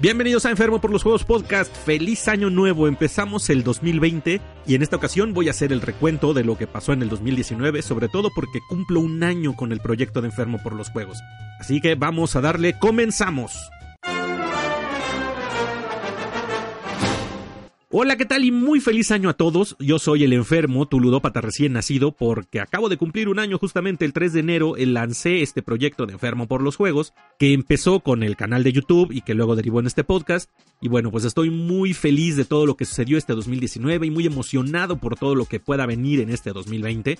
Bienvenidos a Enfermo por los Juegos Podcast. Feliz año nuevo. Empezamos el 2020 y en esta ocasión voy a hacer el recuento de lo que pasó en el 2019, sobre todo porque cumplo un año con el proyecto de Enfermo por los Juegos. Así que vamos a darle, comenzamos. Hola, ¿qué tal? Y muy feliz año a todos. Yo soy el enfermo, tu ludópata recién nacido, porque acabo de cumplir un año justamente el 3 de enero lancé este proyecto de Enfermo por los Juegos, que empezó con el canal de YouTube y que luego derivó en este podcast. Y bueno, pues estoy muy feliz de todo lo que sucedió este 2019 y muy emocionado por todo lo que pueda venir en este 2020.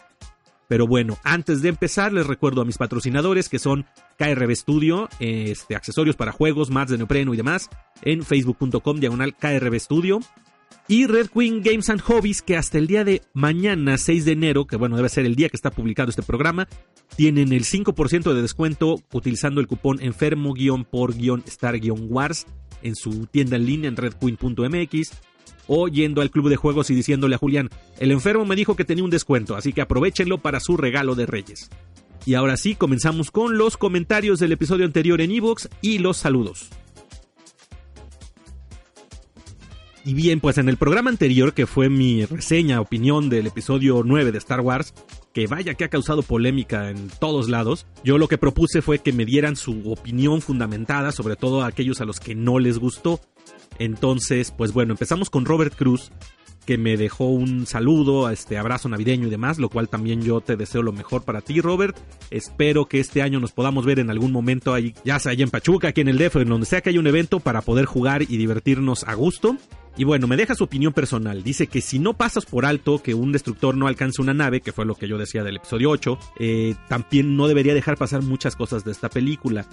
Pero bueno, antes de empezar les recuerdo a mis patrocinadores que son KRB Studio, este, accesorios para juegos, mats de neopreno y demás, en facebook.com diagonal KRB Studio y Red Queen Games and Hobbies, que hasta el día de mañana, 6 de enero, que bueno, debe ser el día que está publicado este programa, tienen el 5% de descuento utilizando el cupón enfermo-por-star-wars en su tienda en línea en redqueen.mx o yendo al club de juegos y diciéndole a Julián, el enfermo me dijo que tenía un descuento, así que aprovechenlo para su regalo de Reyes. Y ahora sí, comenzamos con los comentarios del episodio anterior en Evox y los saludos. Y bien, pues en el programa anterior, que fue mi reseña, opinión del episodio 9 de Star Wars, que vaya que ha causado polémica en todos lados, yo lo que propuse fue que me dieran su opinión fundamentada, sobre todo a aquellos a los que no les gustó. Entonces, pues bueno, empezamos con Robert Cruz, que me dejó un saludo, este abrazo navideño y demás, lo cual también yo te deseo lo mejor para ti, Robert. Espero que este año nos podamos ver en algún momento ahí, ya sea allá en Pachuca, aquí en el DF, en donde sea que haya un evento para poder jugar y divertirnos a gusto. Y bueno, me deja su opinión personal. Dice que si no pasas por alto que un destructor no alcance una nave, que fue lo que yo decía del episodio 8, eh, también no debería dejar pasar muchas cosas de esta película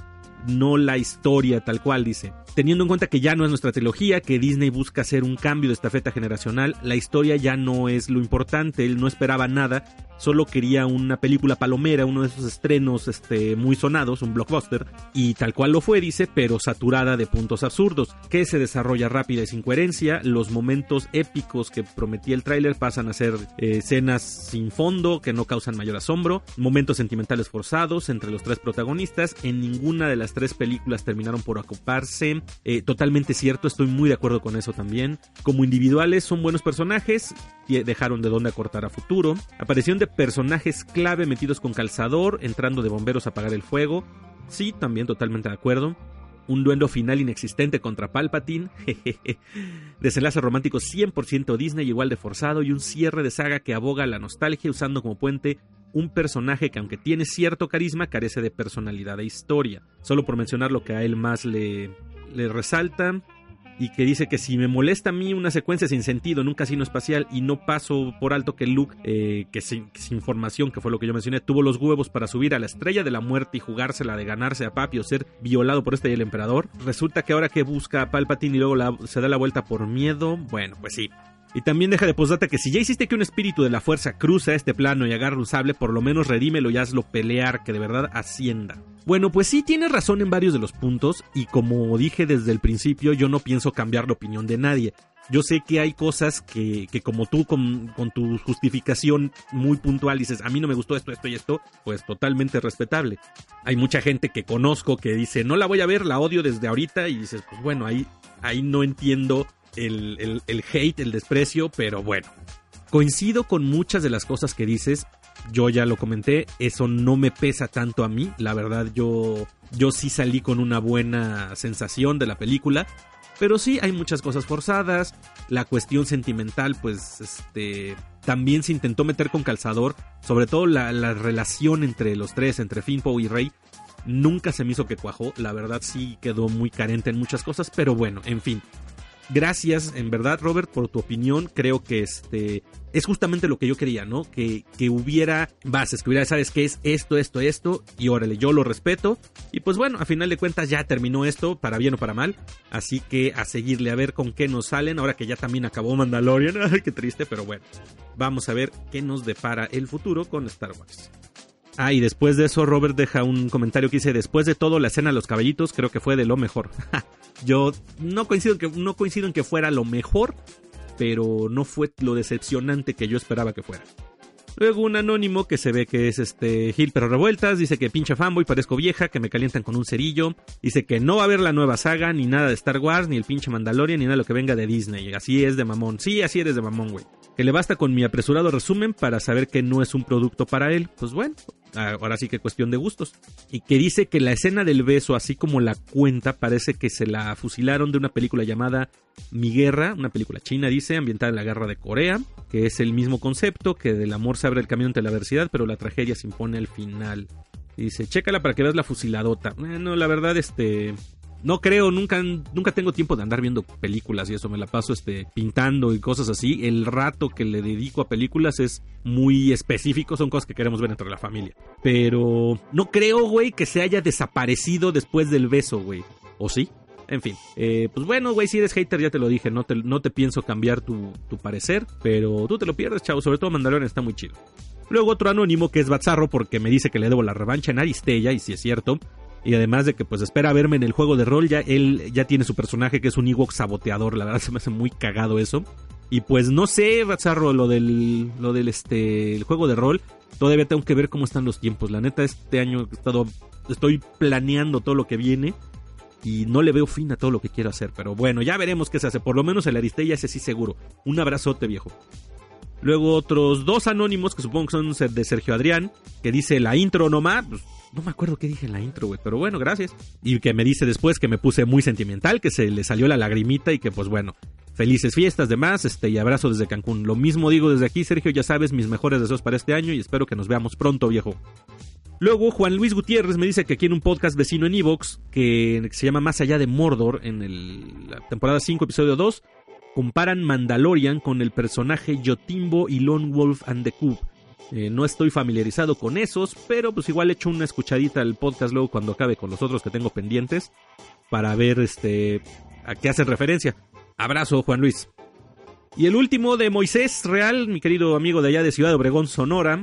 no la historia tal cual, dice. Teniendo en cuenta que ya no es nuestra trilogía, que Disney busca hacer un cambio de estafeta generacional, la historia ya no es lo importante, él no esperaba nada, solo quería una película palomera, uno de esos estrenos este, muy sonados, un blockbuster, y tal cual lo fue, dice, pero saturada de puntos absurdos, que se desarrolla rápida y sin coherencia, los momentos épicos que prometía el tráiler pasan a ser eh, escenas sin fondo, que no causan mayor asombro, momentos sentimentales forzados entre los tres protagonistas, en ninguna de las tres películas terminaron por ocuparse. Eh, totalmente cierto, estoy muy de acuerdo con eso también. Como individuales son buenos personajes, dejaron de dónde acortar a futuro. Aparición de personajes clave metidos con calzador, entrando de bomberos a apagar el fuego. Sí, también totalmente de acuerdo un duelo final inexistente contra Palpatine, desenlace romántico 100% Disney igual de forzado y un cierre de saga que aboga la nostalgia usando como puente un personaje que aunque tiene cierto carisma carece de personalidad e historia. Solo por mencionar lo que a él más le, le resalta y que dice que si me molesta a mí una secuencia sin sentido en un casino espacial y no paso por alto que Luke, eh, que sin, información, que fue lo que yo mencioné, tuvo los huevos para subir a la estrella de la muerte y jugársela de ganarse a Papi o ser violado por este y el emperador, resulta que ahora que busca a Palpatine y luego se da la vuelta por miedo, bueno, pues sí, y también deja de posdata que si ya hiciste que un espíritu de la fuerza cruza este plano y agarra un sable, por lo menos redímelo y hazlo pelear, que de verdad ascienda. Bueno, pues sí tienes razón en varios de los puntos, y como dije desde el principio, yo no pienso cambiar la opinión de nadie. Yo sé que hay cosas que, que como tú con, con, tu justificación muy puntual dices, a mí no me gustó esto, esto y esto, pues totalmente respetable. Hay mucha gente que conozco que dice, no la voy a ver, la odio desde ahorita y dices, pues bueno, ahí, ahí no entiendo el, hate, el desprecio, pero bueno. Coincido con muchas de las cosas que dices. Yo ya lo comenté, eso no me pesa tanto a mí. La verdad, yo, yo sí salí con una buena sensación de la película. Pero sí, hay muchas cosas forzadas. La cuestión sentimental, pues, este. También se intentó meter con calzador. Sobre todo la, la relación entre los tres, entre Finpo y Rey. Nunca se me hizo que cuajó. La verdad sí quedó muy carente en muchas cosas. Pero bueno, en fin. Gracias en verdad Robert por tu opinión, creo que este es justamente lo que yo quería, ¿no? Que, que hubiera bases, que hubiera, sabes qué es esto, esto, esto, y órale, yo lo respeto. Y pues bueno, a final de cuentas ya terminó esto, para bien o para mal. Así que a seguirle a ver con qué nos salen, ahora que ya también acabó Mandalorian. Ay, qué triste, pero bueno. Vamos a ver qué nos depara el futuro con Star Wars. Ah, y después de eso Robert deja un comentario que dice, después de todo la escena de los caballitos creo que fue de lo mejor. Yo no coincido, que, no coincido en que fuera lo mejor, pero no fue lo decepcionante que yo esperaba que fuera. Luego un anónimo que se ve que es este Gil pero revueltas, dice que pinche fanboy, parezco vieja, que me calientan con un cerillo, dice que no va a haber la nueva saga, ni nada de Star Wars, ni el pinche Mandalorian, ni nada de lo que venga de Disney. Así es de mamón. Sí, así eres de mamón, güey. Que le basta con mi apresurado resumen para saber que no es un producto para él. Pues bueno, ahora sí que cuestión de gustos. Y que dice que la escena del beso, así como la cuenta, parece que se la fusilaron de una película llamada Mi Guerra, una película china, dice, ambientada en la guerra de Corea, que es el mismo concepto, que del amor se abre el camino ante la adversidad, pero la tragedia se impone al final. dice, chécala para que veas la fusiladota. Bueno, la verdad, este, no creo, nunca, nunca tengo tiempo de andar viendo películas y eso, me la paso este, pintando y cosas así. El rato que le dedico a películas es muy específico, son cosas que queremos ver entre la familia. Pero no creo, güey, que se haya desaparecido después del beso, güey. ¿O sí? En fin, eh, pues bueno, güey, si eres hater, ya te lo dije, no te, no te pienso cambiar tu, tu parecer, pero tú te lo pierdes, chavo, sobre todo Mandalorian está muy chido. Luego otro anónimo que es Bazarro porque me dice que le debo la revancha en Aristella, y si es cierto, y además de que pues espera verme en el juego de rol, ya él ya tiene su personaje que es un Ewok saboteador, la verdad se me hace muy cagado eso. Y pues no sé, Bazarro, lo del lo del este el juego de rol, todavía tengo que ver cómo están los tiempos. La neta este año he estado estoy planeando todo lo que viene y no le veo fin a todo lo que quiero hacer, pero bueno, ya veremos qué se hace, por lo menos el Aristella ese sí seguro. Un abrazote, viejo. Luego otros dos anónimos que supongo que son de Sergio Adrián, que dice la intro nomás, pues, no me acuerdo qué dije en la intro, güey, pero bueno, gracias. Y que me dice después que me puse muy sentimental, que se le salió la lagrimita y que pues bueno, felices fiestas demás, este y abrazo desde Cancún. Lo mismo digo desde aquí, Sergio, ya sabes, mis mejores deseos para este año y espero que nos veamos pronto, viejo. Luego Juan Luis Gutiérrez me dice que aquí en un podcast vecino en Evox, que se llama Más allá de Mordor, en el, la temporada 5, episodio 2, comparan Mandalorian con el personaje Yotimbo y Lone Wolf and the Cube eh, no estoy familiarizado con esos, pero pues igual echo una escuchadita al podcast luego cuando acabe con los otros que tengo pendientes para ver este a qué hacen referencia. Abrazo, Juan Luis. Y el último de Moisés Real, mi querido amigo de allá de Ciudad Obregón, Sonora,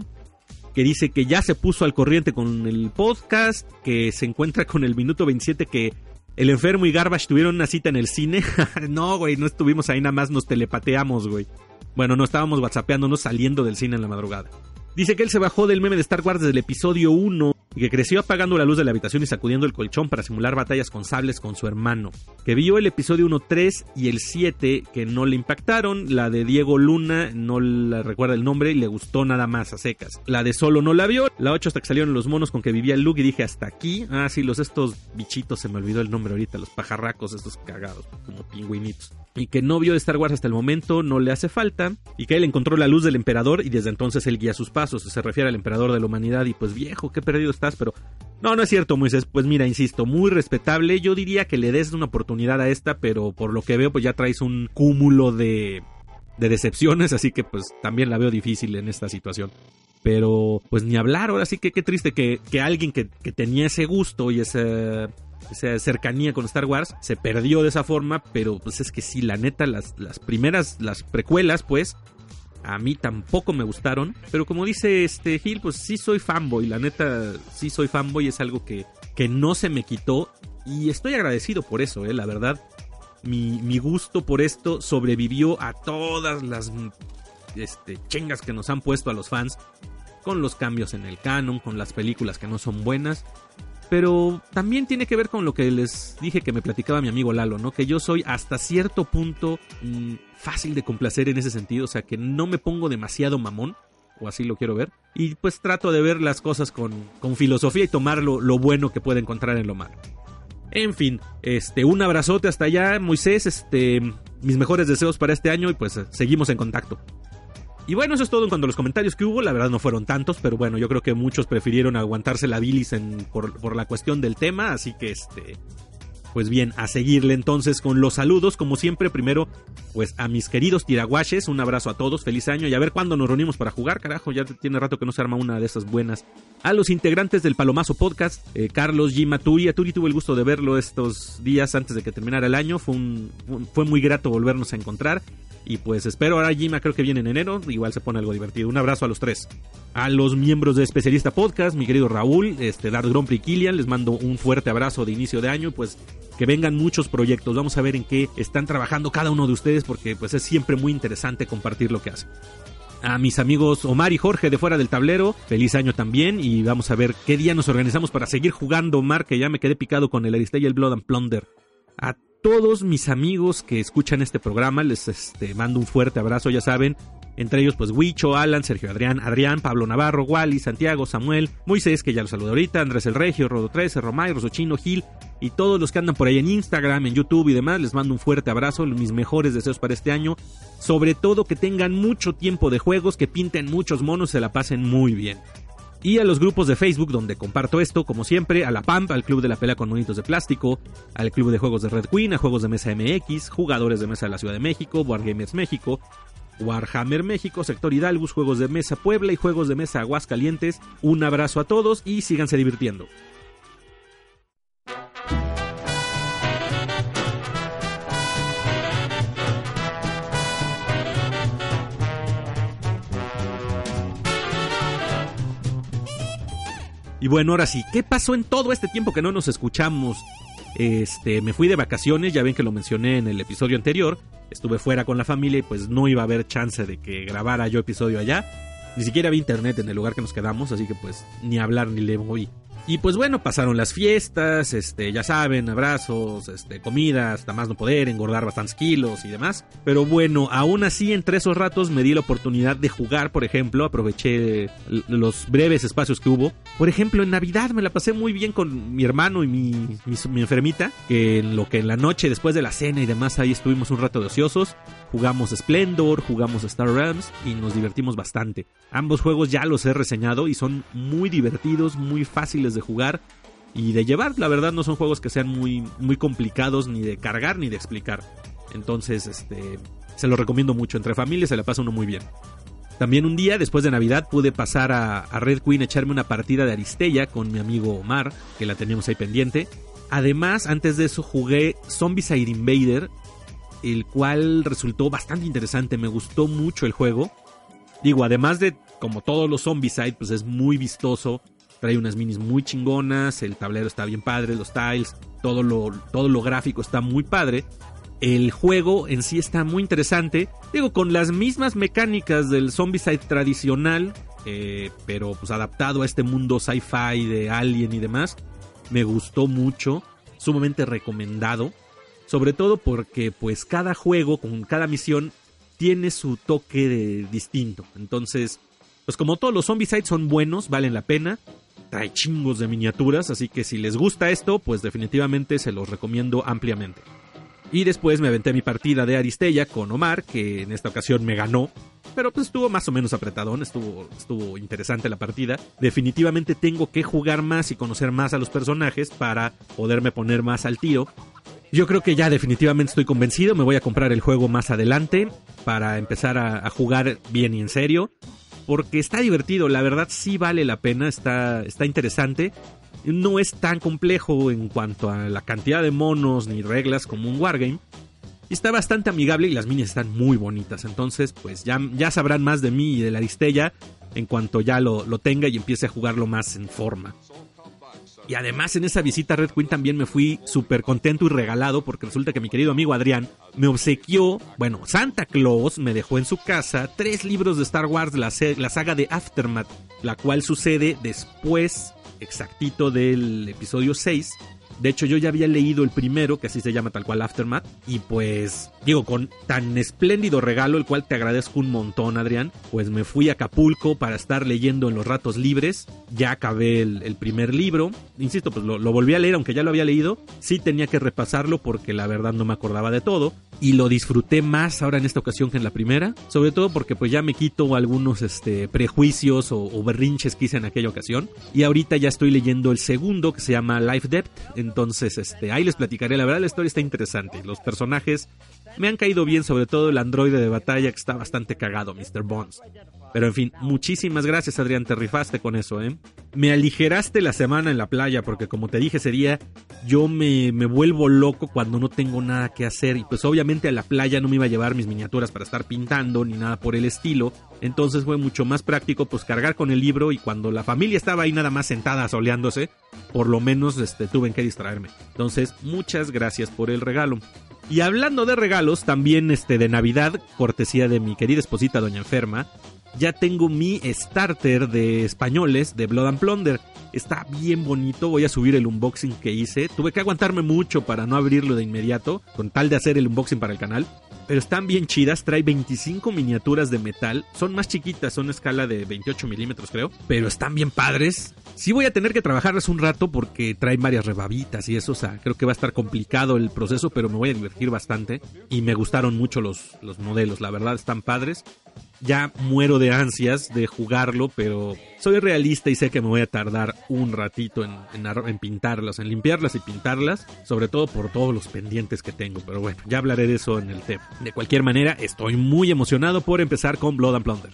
que dice que ya se puso al corriente con el podcast, que se encuentra con el minuto 27 que el enfermo y Garbage tuvieron una cita en el cine. no, güey, no estuvimos ahí nada más, nos telepateamos, güey. Bueno, no estábamos whatsappeándonos saliendo del cine en la madrugada. Dice que él se bajó del meme de Star Wars desde el episodio 1 y que creció apagando la luz de la habitación y sacudiendo el colchón para simular batallas con sables con su hermano. Que vio el episodio 1, 3 y el 7 que no le impactaron. La de Diego Luna no la recuerda el nombre y le gustó nada más a secas. La de Solo no la vio. La 8 hasta que salieron los monos con que vivía el Luke y dije hasta aquí. Ah, sí, los estos bichitos, se me olvidó el nombre ahorita, los pajarracos, estos cagados, como pingüinitos y que no vio de Star Wars hasta el momento no le hace falta, y que él encontró la luz del emperador y desde entonces él guía sus pasos, se refiere al emperador de la humanidad y pues viejo, qué perdido pero no, no es cierto Moisés, pues mira, insisto, muy respetable, yo diría que le des una oportunidad a esta, pero por lo que veo pues ya traes un cúmulo de, de decepciones, así que pues también la veo difícil en esta situación. Pero pues ni hablar, ahora sí que qué triste que, que alguien que, que tenía ese gusto y ese esa cercanía con Star Wars se perdió de esa forma, pero pues es que sí, la neta, las, las primeras, las precuelas, pues, a mí tampoco me gustaron, pero como dice este Gil, pues sí soy fanboy, la neta, sí soy fanboy, es algo que, que no se me quitó y estoy agradecido por eso, eh, la verdad. Mi, mi gusto por esto sobrevivió a todas las este, chengas que nos han puesto a los fans con los cambios en el canon, con las películas que no son buenas pero también tiene que ver con lo que les dije que me platicaba mi amigo Lalo, ¿no? Que yo soy hasta cierto punto mm, fácil de complacer en ese sentido, o sea, que no me pongo demasiado mamón, o así lo quiero ver, y pues trato de ver las cosas con, con filosofía y tomar lo, lo bueno que pueda encontrar en lo malo. En fin, este, un abrazote hasta allá, Moisés, este, mis mejores deseos para este año y pues seguimos en contacto. Y bueno, eso es todo en cuanto a los comentarios que hubo. La verdad no fueron tantos, pero bueno, yo creo que muchos prefirieron aguantarse la bilis por, la cuestión del tema. Así que este. Pues bien, a seguirle entonces con los saludos, como siempre, primero, pues a mis queridos tiraguaches, un abrazo a todos, feliz año y a ver cuándo nos reunimos para jugar, carajo, ya tiene rato que no se arma una de esas buenas. A los integrantes del Palomazo Podcast, eh, Carlos G. Maturi, a Turi tuve el gusto de verlo estos días antes de que terminara el año, fue, un, fue muy grato volvernos a encontrar. Y pues espero ahora Jima, creo que viene en enero, igual se pone algo divertido. Un abrazo a los tres. A los miembros de Especialista Podcast, mi querido Raúl, este, Dart Grand Kilian, les mando un fuerte abrazo de inicio de año, pues que vengan muchos proyectos. Vamos a ver en qué están trabajando cada uno de ustedes porque pues es siempre muy interesante compartir lo que hacen. A mis amigos Omar y Jorge de fuera del tablero, feliz año también y vamos a ver qué día nos organizamos para seguir jugando Omar, que ya me quedé picado con el Aristella y el Blood and Plunder. A todos mis amigos que escuchan este programa, les este, mando un fuerte abrazo, ya saben, entre ellos, pues Huicho, Alan, Sergio Adrián, Adrián, Pablo Navarro, Wally, Santiago, Samuel, Moisés, que ya lo saludo ahorita, Andrés el Regio, Rodo 13, Romay, Rosochino, Gil y todos los que andan por ahí en Instagram, en YouTube y demás. Les mando un fuerte abrazo, mis mejores deseos para este año. Sobre todo que tengan mucho tiempo de juegos, que pinten muchos monos, se la pasen muy bien y a los grupos de Facebook donde comparto esto, como siempre, a la PAMP, al Club de la Pela con Monitos de Plástico, al Club de Juegos de Red Queen, a Juegos de Mesa MX, Jugadores de Mesa de la Ciudad de México, Wargamers México, Warhammer México, Sector Hidalgus, Juegos de Mesa Puebla y Juegos de Mesa Aguascalientes. Un abrazo a todos y síganse divirtiendo. Y bueno, ahora sí, ¿qué pasó en todo este tiempo que no nos escuchamos? Este, me fui de vacaciones, ya ven que lo mencioné en el episodio anterior. Estuve fuera con la familia y pues no iba a haber chance de que grabara yo episodio allá. Ni siquiera había internet en el lugar que nos quedamos, así que pues ni hablar ni le voy. Y pues bueno, pasaron las fiestas, este, ya saben, abrazos, este, comida, hasta más no poder, engordar bastantes kilos y demás. Pero bueno, aún así, entre esos ratos me di la oportunidad de jugar, por ejemplo, aproveché los breves espacios que hubo. Por ejemplo, en Navidad me la pasé muy bien con mi hermano y mi, mi, enfermita, que en lo que en la noche, después de la cena y demás, ahí estuvimos un rato de ociosos. Jugamos Splendor, jugamos Star Realms y nos divertimos bastante. Ambos juegos ya los he reseñado y son muy divertidos, muy fáciles de jugar y de llevar. La verdad no son juegos que sean muy, muy complicados ni de cargar ni de explicar. Entonces, este, se lo recomiendo mucho. Entre familias se la pasa uno muy bien. También un día, después de Navidad, pude pasar a, Red Queen a echarme una partida de Aristella con mi amigo Omar, que la teníamos ahí pendiente. Además, antes de eso jugué Zombicide Invader, el cual resultó bastante interesante, me gustó mucho el juego. Digo, además de, como todos los Zombicide, pues es muy vistoso, trae unas minis muy chingonas, el tablero está bien padre, los tiles, todo lo, todo lo gráfico está muy padre. El juego en sí está muy interesante, digo, con las mismas mecánicas del Zombicide tradicional, eh, pero pues adaptado a este mundo sci-fi de Alien y demás. Me gustó mucho, sumamente recomendado. Sobre todo porque pues cada juego con cada misión tiene su toque distinto. Entonces, pues como todos los Zombicides son buenos, valen la pena. Trae chingos de miniaturas, así que si les gusta esto, pues definitivamente se los recomiendo ampliamente. Y después me aventé mi partida de Aristella con Omar, que en esta ocasión me ganó. Pero pues estuvo más o menos apretadón, estuvo, estuvo interesante la partida. Definitivamente tengo que jugar más y conocer más a los personajes para poderme poner más al tiro. Yo creo que ya definitivamente estoy convencido, me voy a comprar el juego más adelante para empezar a, jugar bien y en serio. Porque está divertido, la verdad sí vale la pena, está, está interesante. No es tan complejo en cuanto a la cantidad de monos ni reglas como un wargame. Está bastante amigable y las minis están muy bonitas. Entonces, pues ya, ya sabrán más de mí y de la Aristella en cuanto ya lo, lo tenga y empiece a jugarlo más en forma. Y además en esa visita a Red Queen también me fui súper contento y regalado porque resulta que mi querido amigo Adrián me obsequió, bueno, Santa Claus me dejó en su casa tres libros de Star Wars, la, la saga de Aftermath, la cual sucede después exactito del episodio 6 de hecho, yo ya había leído el primero, que así se llama tal cual Aftermath. Y pues, digo, con tan espléndido regalo, el cual te agradezco un montón, Adrián. Pues me fui a Acapulco para estar leyendo en los ratos libres. Ya acabé el, primer libro. Insisto, pues lo, volví a leer, aunque ya lo había leído. Sí tenía que repasarlo porque la verdad no me acordaba de todo. Y lo disfruté más ahora en esta ocasión que en la primera, sobre todo porque pues ya me quito algunos este, prejuicios o, berrinches que hice en aquella ocasión. Y ahorita ya estoy leyendo el segundo que se llama Life Depth, entonces este, ahí les platicaré, la verdad la historia está interesante, los personajes me han caído bien, sobre todo el androide de batalla que está bastante cagado, Mr. Bones. Pero en fin, muchísimas gracias Adrián, te rifaste con eso, ¿eh? Me aligeraste la semana en la playa porque como te dije ese día, yo me, me vuelvo loco cuando no tengo nada que hacer y pues obviamente a la playa no me iba a llevar mis miniaturas para estar pintando ni nada por el estilo. Entonces fue mucho más práctico pues cargar con el libro y cuando la familia estaba ahí nada más sentada soleándose, por lo menos este, tuve que distraerme. Entonces, muchas gracias por el regalo. Y hablando de regalos, también este de Navidad, cortesía de mi querida esposita Doña Enferma, ya tengo mi starter de españoles de Blood and Plunder. Está bien bonito, voy a subir el unboxing que hice. Tuve que aguantarme mucho para no abrirlo de inmediato, con tal de hacer el unboxing para el canal. Pero están bien chidas, trae 25 miniaturas de metal. Son más chiquitas, son escala de 28 milímetros creo. Pero están bien padres. Sí voy a tener que trabajarlas un rato porque trae varias rebabitas y eso, o sea, creo que va a estar complicado el proceso, pero me voy a divertir bastante. Y me gustaron mucho los, los modelos, la verdad están padres ya muero de ansias de jugarlo, pero soy realista y sé que me voy a tardar un ratito en, pintarlas, en limpiarlas y pintarlas, sobre todo por todos los pendientes que tengo. Pero bueno, ya hablaré de eso en el tema. De cualquier manera, estoy muy emocionado por empezar con Blood and Plunder.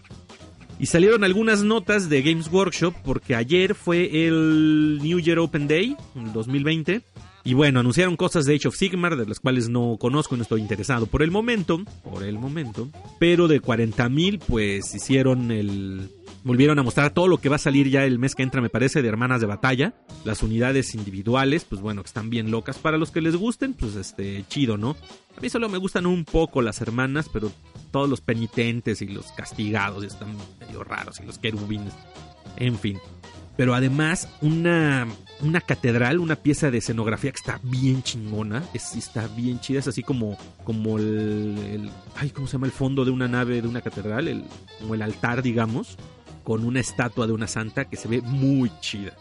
Y salieron algunas notas de Games Workshop porque ayer fue el New Year Open Day, el 2020. Y bueno, anunciaron cosas de Age of Sigmar, de las cuales no conozco y no estoy interesado por el momento, por el momento. Pero de 40.000, pues hicieron el... Volvieron a mostrar todo lo que va a salir ya el mes que entra, me parece, de Hermanas de Batalla. Las unidades individuales, pues bueno, que están bien locas. Para los que les gusten, pues este, chido, ¿no? A mí solo me gustan un poco las hermanas, pero todos los penitentes y los castigados están medio raros y los querubines. En fin pero además una, una catedral, una pieza de escenografía que está bien chingona, es, está bien chida, es así como, como el, ay, ¿cómo se llama? El fondo de una nave de una catedral, el, como el altar, digamos, con una estatua de una santa que se ve muy chida.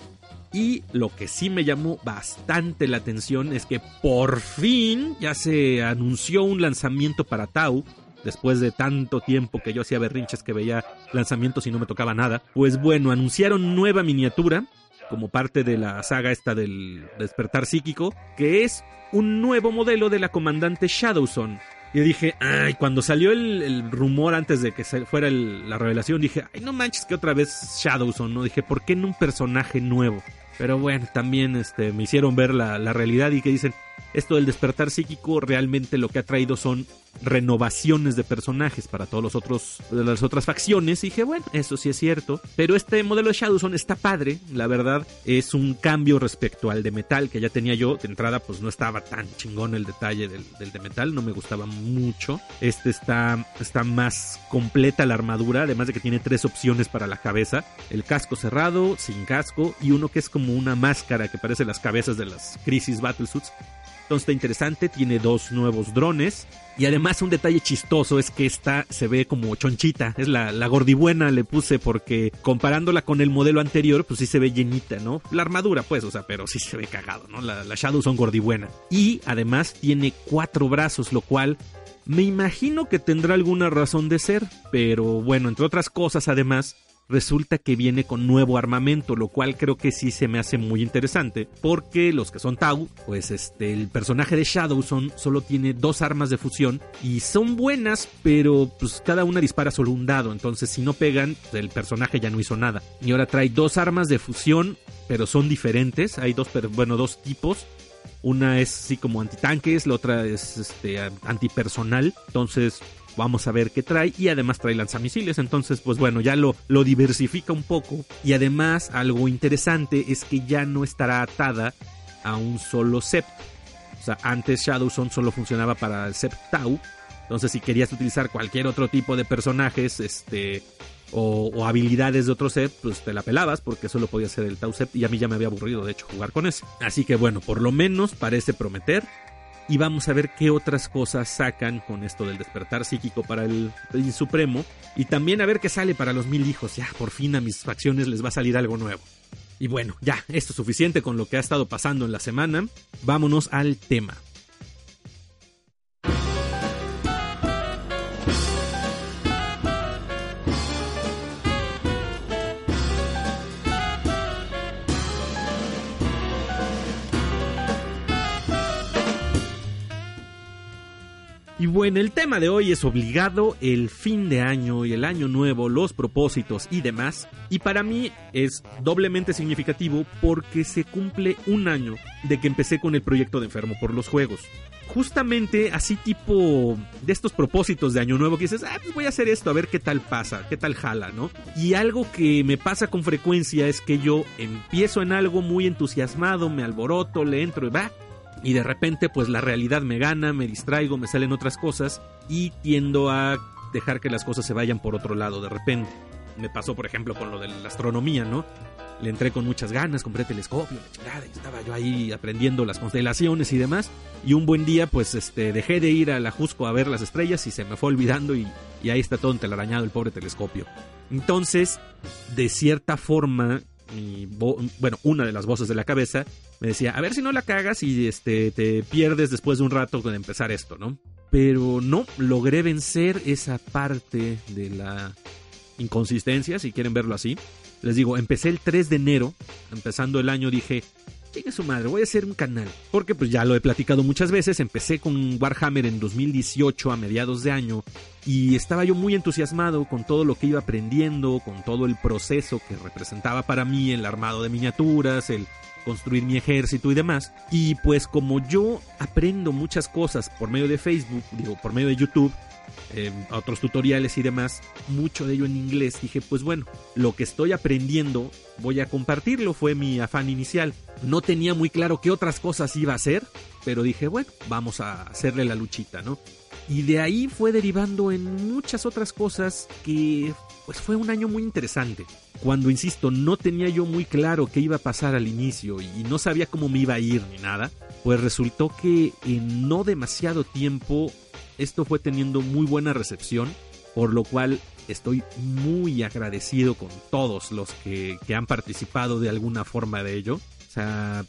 Y lo que sí me llamó bastante la atención es que por fin ya se anunció un lanzamiento para Tau después de tanto tiempo que yo hacía berrinches que veía lanzamientos y no me tocaba nada, pues bueno, anunciaron nueva miniatura como parte de la saga esta del despertar psíquico, que es un nuevo modelo de la comandante Shadowson. Y dije, ay, cuando salió el, rumor antes de que fuera la revelación, dije, ay, no manches que otra vez Shadowson, ¿no? Dije, ¿por qué en un personaje nuevo? Pero bueno, también este, me hicieron ver la, la realidad y que dicen, esto del despertar psíquico realmente lo que ha traído son renovaciones de personajes para todos los otros las otras facciones. Y dije bueno eso sí es cierto. Pero este modelo de Shadowson está padre. La verdad es un cambio respecto al de metal que ya tenía yo. De entrada pues no estaba tan chingón el detalle del, de metal. No me gustaba mucho. Este está está más completa la armadura además de que tiene tres opciones para la cabeza. El casco cerrado sin casco y uno que es como una máscara que parece las cabezas de las crisis battlesuits entonces está interesante, tiene dos nuevos drones. Y además un detalle chistoso es que esta se ve como chonchita. Es la, la gordibuena le puse porque comparándola con el modelo anterior, pues sí se ve llenita, ¿no? La armadura, pues, o sea, pero sí se ve cagado, ¿no? La, la Shadow son gordibuena. Y además tiene cuatro brazos, lo cual me imagino que tendrá alguna razón de ser. Pero bueno, entre otras cosas, además, resulta que viene con nuevo armamento, lo cual creo que sí se me hace muy interesante, porque los que son Tau, pues este, el personaje de Shadowson solo tiene dos armas de fusión y son buenas, pero pues cada una dispara solo un dado, entonces si no pegan, el personaje ya no hizo nada. Y ahora trae dos armas de fusión, pero son diferentes, hay dos, bueno, dos tipos, una es así como antitanques, la otra es este antipersonal. Entonces, vamos a ver qué trae y además trae lanzamisiles, entonces pues bueno, ya lo, lo diversifica un poco y además algo interesante es que ya no estará atada a un solo sept. O sea, antes Shadowson solo funcionaba para el sept Tau, entonces si querías utilizar cualquier otro tipo de personajes, este o, habilidades de otro set, pues te la pelabas porque solo podía ser el Tau Sept y a mí ya me había aburrido de hecho jugar con ese. Así que bueno, por lo menos parece prometer y vamos a ver qué otras cosas sacan con esto del despertar psíquico para el, Supremo y también a ver qué sale para los mil hijos. Ya, por fin a mis facciones les va a salir algo nuevo. Y bueno, ya, esto es suficiente con lo que ha estado pasando en la semana. Vámonos al tema. Y bueno, el tema de hoy es obligado el fin de año y el año nuevo, los propósitos y demás. Y para mí es doblemente significativo porque se cumple un año de que empecé con el proyecto de Enfermo por los Juegos. Justamente así tipo de estos propósitos de año nuevo que dices, ah, pues voy a hacer esto, a ver qué tal pasa, qué tal jala, ¿no? Y algo que me pasa con frecuencia es que yo empiezo en algo muy entusiasmado, me alboroto, le entro y va, y de repente pues la realidad me gana, me distraigo, me salen otras cosas y tiendo a dejar que las cosas se vayan por otro lado de repente. Me pasó por ejemplo con lo de la astronomía, ¿no? Le entré con muchas ganas, compré telescopio, la chingada, y estaba yo ahí aprendiendo las constelaciones y demás. Y un buen día, pues, este, dejé de ir a la Jusco a ver las estrellas y se me fue olvidando y, y ahí está todo entelarañado el pobre telescopio. Entonces, de cierta forma, bueno, una de las voces de la cabeza me decía, a ver si no la cagas y este, te pierdes después de un rato de empezar esto, ¿no? Pero no, logré vencer esa parte de la inconsistencia, si quieren verlo así. Les digo, empecé el 3 de enero, empezando el año dije, Su madre, voy a hacer un canal. Porque pues ya lo he platicado muchas veces, empecé con Warhammer en 2018 a mediados de año y estaba yo muy entusiasmado con todo lo que iba aprendiendo, con todo el proceso que representaba para mí el armado de miniaturas, el construir mi ejército y demás. Y pues como yo aprendo muchas cosas por medio de Facebook, digo, por medio de YouTube, eh, otros tutoriales y demás, mucho de ello en inglés, dije, pues bueno, lo que estoy aprendiendo voy a compartirlo, fue mi afán inicial. No tenía muy claro qué otras cosas iba a hacer, pero dije, bueno, vamos a hacerle la luchita, ¿no? Y de ahí fue derivando en muchas otras cosas que pues fue un año muy interesante. Cuando, insisto, no tenía yo muy claro qué iba a pasar al inicio y no sabía cómo me iba a ir ni nada, pues resultó que en no demasiado tiempo esto fue teniendo muy buena recepción, por lo cual estoy muy agradecido con todos los que, han participado de alguna forma de ello. O sea,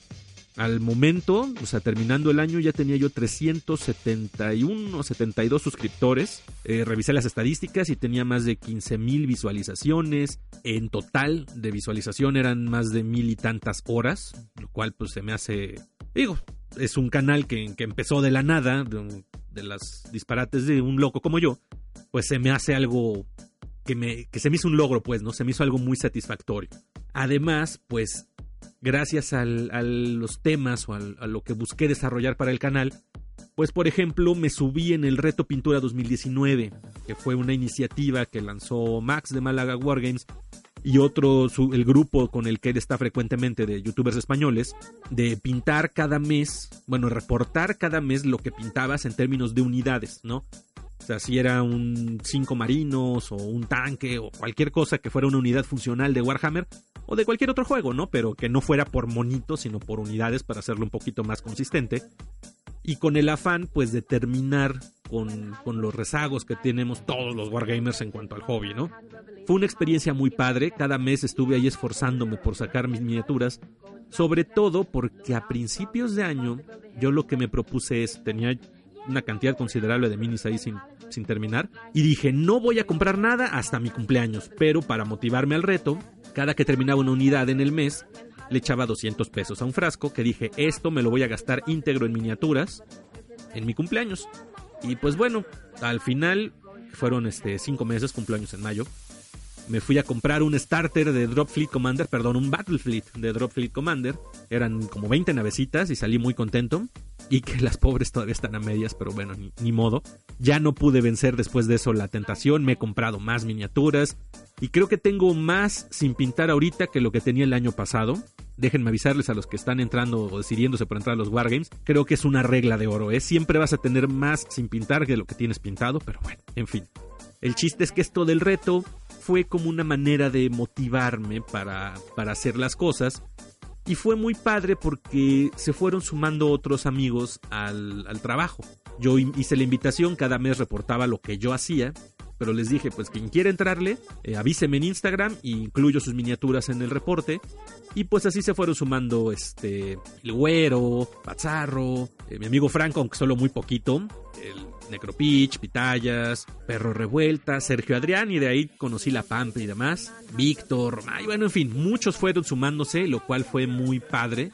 al momento, o sea, terminando el año ya tenía yo 371 o 72 suscriptores. Eh, revisé las estadísticas y tenía más de 15 mil visualizaciones. En total de visualización eran más de mil y tantas horas, lo cual pues se me hace, digo, es un canal que, que empezó de la nada, de las disparates de un loco como yo, pues se me hace algo que, me, que se me hizo un logro, pues, ¿no? Se me hizo algo muy satisfactorio. Además, pues, gracias a los temas o a lo que busqué desarrollar para el canal, pues, por ejemplo, me subí en el Reto Pintura 2019, que fue una iniciativa que lanzó Max de Málaga Wargames y otro, el grupo con el que él está frecuentemente de youtubers españoles, de pintar cada mes, bueno, reportar cada mes lo que pintabas en términos de unidades, ¿no? O sea, si era un 5 marinos o un tanque o cualquier cosa que fuera una unidad funcional de Warhammer o de cualquier otro juego, ¿no? Pero que no fuera por monitos, sino por unidades para hacerlo un poquito más consistente y con el afán pues de terminar con, con, los rezagos que tenemos todos los wargamers en cuanto al hobby, ¿no? Fue una experiencia muy padre, cada mes estuve ahí esforzándome por sacar mis miniaturas, sobre todo porque a principios de año yo lo que me propuse es, tenía una cantidad considerable de minis ahí sin, sin terminar, y dije, no voy a comprar nada hasta mi cumpleaños, pero para motivarme al reto, cada que terminaba una unidad en el mes, le echaba 200 pesos a un frasco que dije, esto me lo voy a gastar íntegro en miniaturas en mi cumpleaños. Y pues bueno, al final fueron este cinco meses, cumpleaños en mayo. Me fui a comprar un starter de Drop Fleet Commander, perdón, un Battle Fleet de Drop Fleet Commander. Eran como 20 navecitas y salí muy contento. Y que las pobres todavía están a medias, pero bueno, ni, modo. Ya no pude vencer después de eso la tentación. Me he comprado más miniaturas. Y creo que tengo más sin pintar ahorita que lo que tenía el año pasado. Déjenme avisarles a los que están entrando o decidiéndose por entrar a los Wargames. Creo que es una regla de oro, ¿eh? Siempre vas a tener más sin pintar que lo que tienes pintado, pero bueno, en fin. El chiste es que esto del reto fue como una manera de motivarme para, para hacer las cosas. Y fue muy padre porque se fueron sumando otros amigos al, al trabajo. Yo hice la invitación, cada mes reportaba lo que yo hacía pero les dije, pues quien quiera entrarle, eh, avíseme en Instagram e incluyo sus miniaturas en el reporte. Y pues así se fueron sumando este el Güero, Pazarro, eh, mi amigo Franco, aunque solo muy poquito, Necropitch, Pitayas, Perro Revuelta, Sergio Adrián, y de ahí conocí la Pampa y demás, Víctor, y bueno, en fin, muchos fueron sumándose, lo cual fue muy padre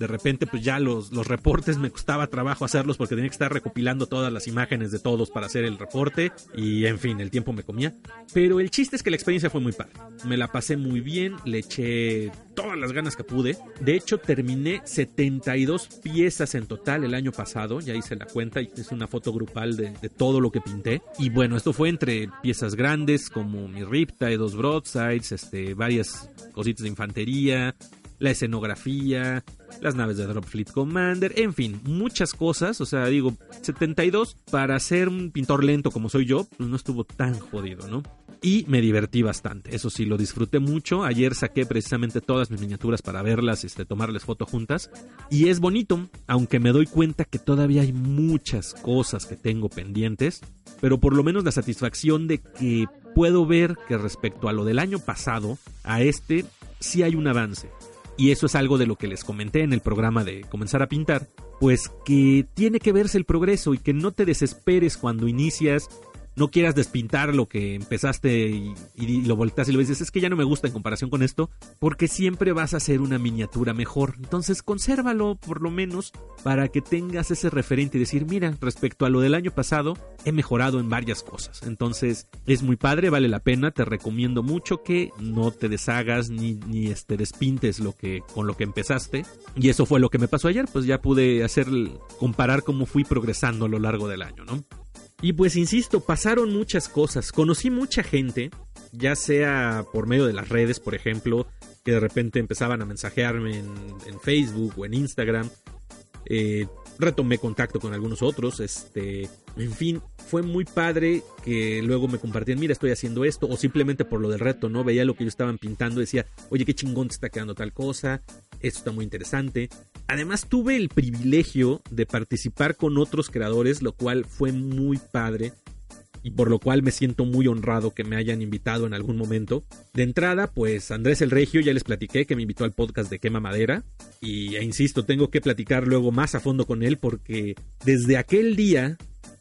De repente, pues ya los, los reportes me costaba trabajo hacerlos porque tenía que estar recopilando todas las imágenes de todos para hacer el reporte. Y en fin, el tiempo me comía. Pero el chiste es que la experiencia fue muy padre. Me la pasé muy bien, le eché todas las ganas que pude. De hecho, terminé 72 piezas en total el año pasado. Ya hice la cuenta y es una foto grupal de, todo lo que pinté. Y bueno, esto fue entre piezas grandes como mi Riptide, dos broadsides, este, varias cositas de infantería, la escenografía, las naves de Drop Fleet Commander, en fin, muchas cosas. O sea, digo, 72 para ser un pintor lento como soy yo, pues no estuvo tan jodido, ¿no? Y me divertí bastante, eso sí, lo disfruté mucho. Ayer saqué precisamente todas mis miniaturas para verlas, este, tomarles foto juntas. Y es bonito, aunque me doy cuenta que todavía hay muchas cosas que tengo pendientes. Pero por lo menos la satisfacción de que puedo ver que respecto a lo del año pasado, a este, sí hay un avance y eso es algo de lo que les comenté en el programa de comenzar a pintar, pues que tiene que verse el progreso y que no te desesperes cuando inicias no quieras despintar lo que empezaste y, lo volteas y lo dices, es que ya no me gusta en comparación con esto, porque siempre vas a hacer una miniatura mejor. Entonces consérvalo por lo menos para que tengas ese referente y decir, mira, respecto a lo del año pasado, he mejorado en varias cosas. Entonces es muy padre, vale la pena, te recomiendo mucho que no te deshagas ni, ni este, despintes lo que, con lo que empezaste. Y eso fue lo que me pasó ayer, pues ya pude hacer, comparar cómo fui progresando a lo largo del año, ¿no? Y pues insisto, pasaron muchas cosas. Conocí mucha gente, ya sea por medio de las redes, por ejemplo, que de repente empezaban a mensajearme en, Facebook o en Instagram. Eh, retomé contacto con algunos otros, este, en fin, fue muy padre que luego me compartían, mira, estoy haciendo esto, o simplemente por lo del reto, ¿no? Veía lo que ellos estaban pintando, decía, oye, qué chingón te está quedando tal cosa, esto está muy interesante. Además, tuve el privilegio de participar con otros creadores, lo cual fue muy padre y por lo cual me siento muy honrado que me hayan invitado en algún momento. De entrada, pues Andrés el Regio ya les platiqué que me invitó al podcast de Quema Madera y e insisto, tengo que platicar luego más a fondo con él porque desde aquel día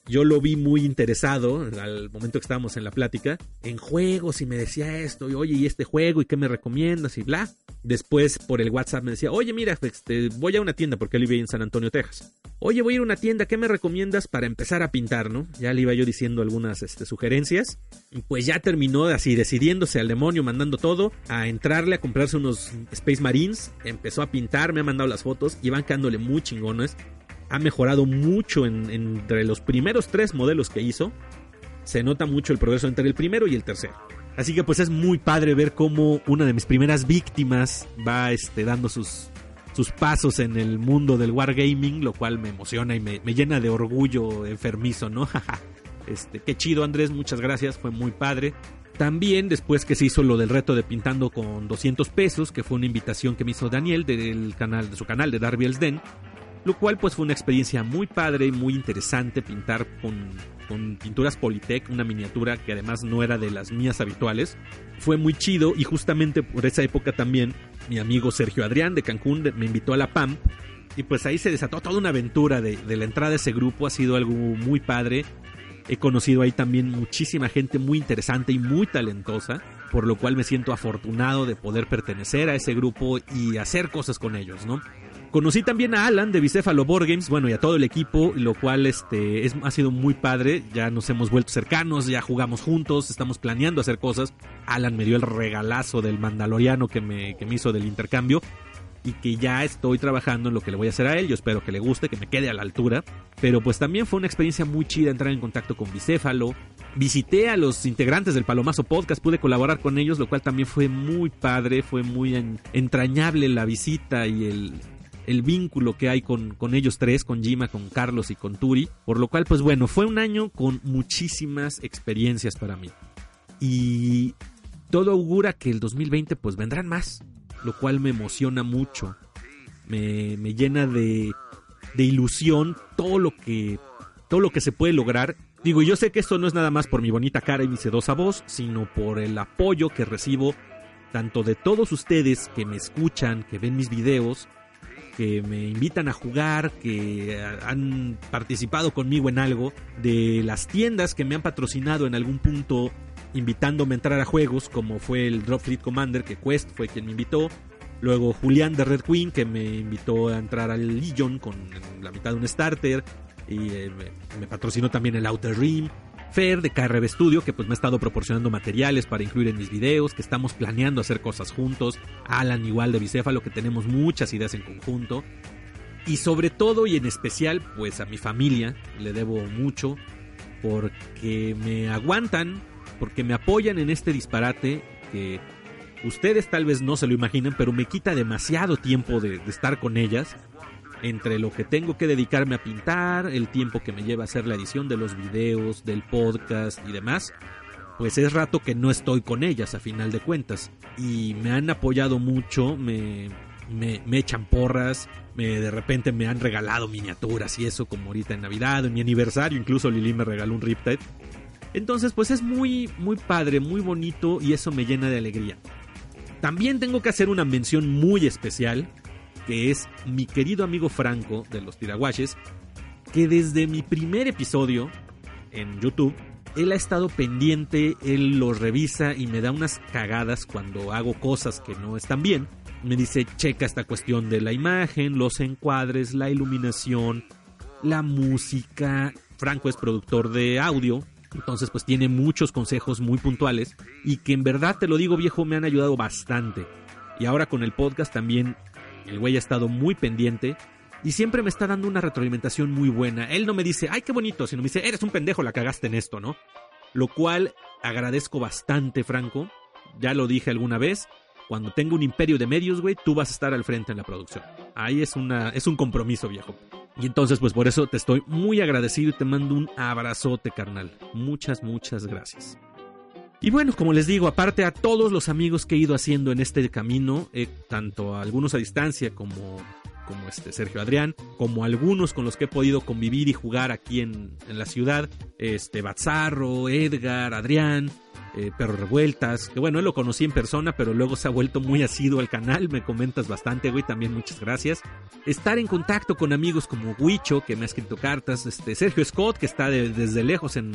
yo lo vi muy interesado al momento que estábamos en la plática en juegos y me decía esto y oye y este juego y qué me recomiendas y bla. Después por el WhatsApp me decía oye mira este, voy a una tienda porque él vive en San Antonio Texas. Oye voy a ir a una tienda qué me recomiendas para empezar a pintar no ya le iba yo diciendo algunas este, sugerencias y pues ya terminó así decidiéndose al demonio mandando todo a entrarle a comprarse unos Space Marines empezó a pintar me ha mandado las fotos y van quedándole muy chingones ha mejorado mucho entre los primeros tres modelos que hizo. Se nota mucho el progreso entre el primero y el tercero. Así que pues es muy padre ver cómo una de mis primeras víctimas va este, dando sus, sus pasos en el mundo del wargaming, lo cual me emociona y me, me llena de orgullo enfermizo, ¿no? este, qué chido Andrés, muchas gracias, fue muy padre. También después que se hizo lo del reto de pintando con 200 pesos, que fue una invitación que me hizo Daniel del canal, de su canal de Darby Den, lo cual pues fue una experiencia muy padre y muy interesante pintar con, con pinturas Polytech, una miniatura que además no era de las mías habituales. Fue muy chido y justamente por esa época también mi amigo Sergio Adrián de Cancún me invitó a la PAMP y pues ahí se desató toda una aventura de, de la entrada de ese grupo, ha sido algo muy padre. He conocido ahí también muchísima gente muy interesante y muy talentosa, por lo cual me siento afortunado de poder pertenecer a ese grupo y hacer cosas con ellos, ¿no? Conocí también a Alan de Bicéfalo Board Games, bueno, y a todo el equipo, lo cual este, es, ha sido muy padre. Ya nos hemos vuelto cercanos, ya jugamos juntos, estamos planeando hacer cosas. Alan me dio el regalazo del Mandaloriano que me, que me hizo del intercambio y que ya estoy trabajando en lo que le voy a hacer a él. Yo espero que le guste, que me quede a la altura. Pero pues también fue una experiencia muy chida entrar en contacto con Bicéfalo. Visité a los integrantes del Palomazo Podcast, pude colaborar con ellos, lo cual también fue muy padre, fue muy entrañable la visita y el, el vínculo que hay con, con ellos tres, con Jima, con Carlos y con Turi. Por lo cual, pues bueno, fue un año con muchísimas experiencias para mí. Y todo augura que el 2020 pues vendrán más, lo cual me emociona mucho. Me, me llena de, de ilusión todo lo que todo lo que se puede lograr. Digo, yo sé que esto no es nada más por mi bonita cara y mi sedosa voz, sino por el apoyo que recibo tanto de todos ustedes que me escuchan, que ven mis videos, que me invitan a jugar, que han participado conmigo en algo, de las tiendas que me han patrocinado en algún punto invitándome a entrar a juegos, como fue el Drop Fleet Commander, que Quest fue quien me invitó, Luego Julián de Red Queen, que me invitó a entrar al Legion con la mitad de un starter. Y eh, me, patrocinó también el Outer Rim. Fer de KRB Studio, que pues me ha estado proporcionando materiales para incluir en mis videos, que estamos planeando hacer cosas juntos. Alan igual de Bicéfalo, que tenemos muchas ideas en conjunto. Y sobre todo y en especial, pues a mi familia le debo mucho porque me aguantan, porque me apoyan en este disparate que ustedes tal vez no se lo imaginen, pero me quita demasiado tiempo de, estar con ellas. Entre lo que tengo que dedicarme a pintar, el tiempo que me lleva a hacer la edición de los videos, del podcast y demás, pues es rato que no estoy con ellas a final de cuentas. Y me han apoyado mucho, me, me, echan porras, me, de repente me han regalado miniaturas y eso como ahorita en Navidad, en mi aniversario, incluso Lili me regaló un Riptide. Entonces pues es muy, muy padre, muy bonito y eso me llena de alegría. También tengo que hacer una mención muy especial, que es mi querido amigo Franco de los Tiraguaches, que desde mi primer episodio en YouTube, él ha estado pendiente, él los revisa y me da unas cagadas cuando hago cosas que no están bien. Me dice, checa esta cuestión de la imagen, los encuadres, la iluminación, la música. Franco es productor de audio, entonces, pues tiene muchos consejos muy puntuales y que en verdad, te lo digo viejo, me han ayudado bastante. Y ahora con el podcast también, el güey ha estado muy pendiente y siempre me está dando una retroalimentación muy buena. Él no me dice, ay, qué bonito, sino me dice, eres un pendejo, la cagaste en esto, ¿no? Lo cual agradezco bastante, Franco. Ya lo dije alguna vez. Cuando tengo un imperio de medios, güey, tú vas a estar al frente en la producción. Ahí es, una, es un compromiso, viejo. Y entonces, pues por eso te estoy muy agradecido y te mando un abrazote, carnal. Muchas, muchas gracias. Y bueno, como les digo, aparte a todos los amigos que he ido haciendo en este camino, eh, tanto a algunos a distancia como, como este Sergio Adrián, como algunos con los que he podido convivir y jugar aquí en, en la ciudad, este Bazarro, Edgar, Adrián, eh, Perro Revueltas, que bueno, él lo conocí en persona, pero luego se ha vuelto muy asiduo al canal, me comentas bastante, güey, también muchas gracias. Estar en contacto con amigos como Huicho, que me ha escrito cartas, este Sergio Scott, que está desde lejos en,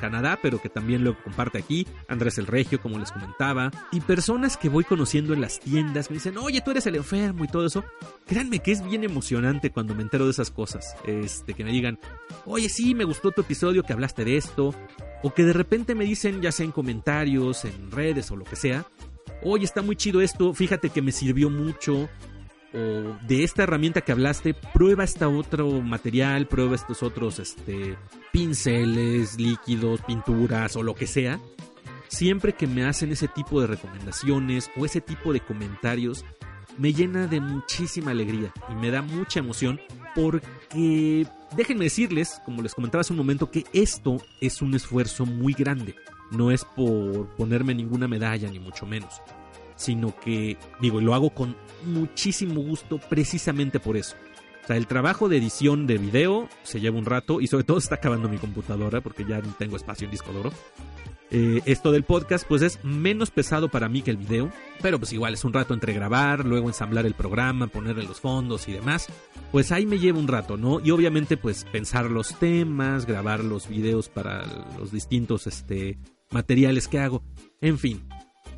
Canadá, pero que también lo comparte aquí, Andrés el Regio, como les comentaba, y personas que voy conociendo en las tiendas, me dicen, oye, tú eres el enfermo y todo eso. Créanme que es bien emocionante cuando me entero de esas cosas, este, que me digan, oye, sí, me gustó tu episodio, que hablaste de esto, o que de repente me dicen, ya sea en comentarios, en redes o lo que sea, oye, está muy chido esto, fíjate que me sirvió mucho, o de esta herramienta que hablaste, prueba este otro material, prueba estos otros este, pinceles, líquidos, pinturas o lo que sea. Siempre que me hacen ese tipo de recomendaciones o ese tipo de comentarios, me llena de muchísima alegría y me da mucha emoción porque déjenme decirles, como les comentaba hace un momento, que esto es un esfuerzo muy grande. No es por ponerme ninguna medalla, ni mucho menos. Sino que, digo, y lo hago con muchísimo gusto precisamente por eso. O sea, el trabajo de edición de video se lleva un rato y sobre todo está acabando mi computadora porque ya no tengo espacio en disco duro. Eh, esto del podcast pues es menos pesado para mí que el video, pero pues igual es un rato entre grabar, luego ensamblar el programa, ponerle los fondos y demás, pues ahí me lleva un rato, ¿no? Y obviamente pues pensar los temas, grabar los videos para los distintos este, materiales que hago, en fin.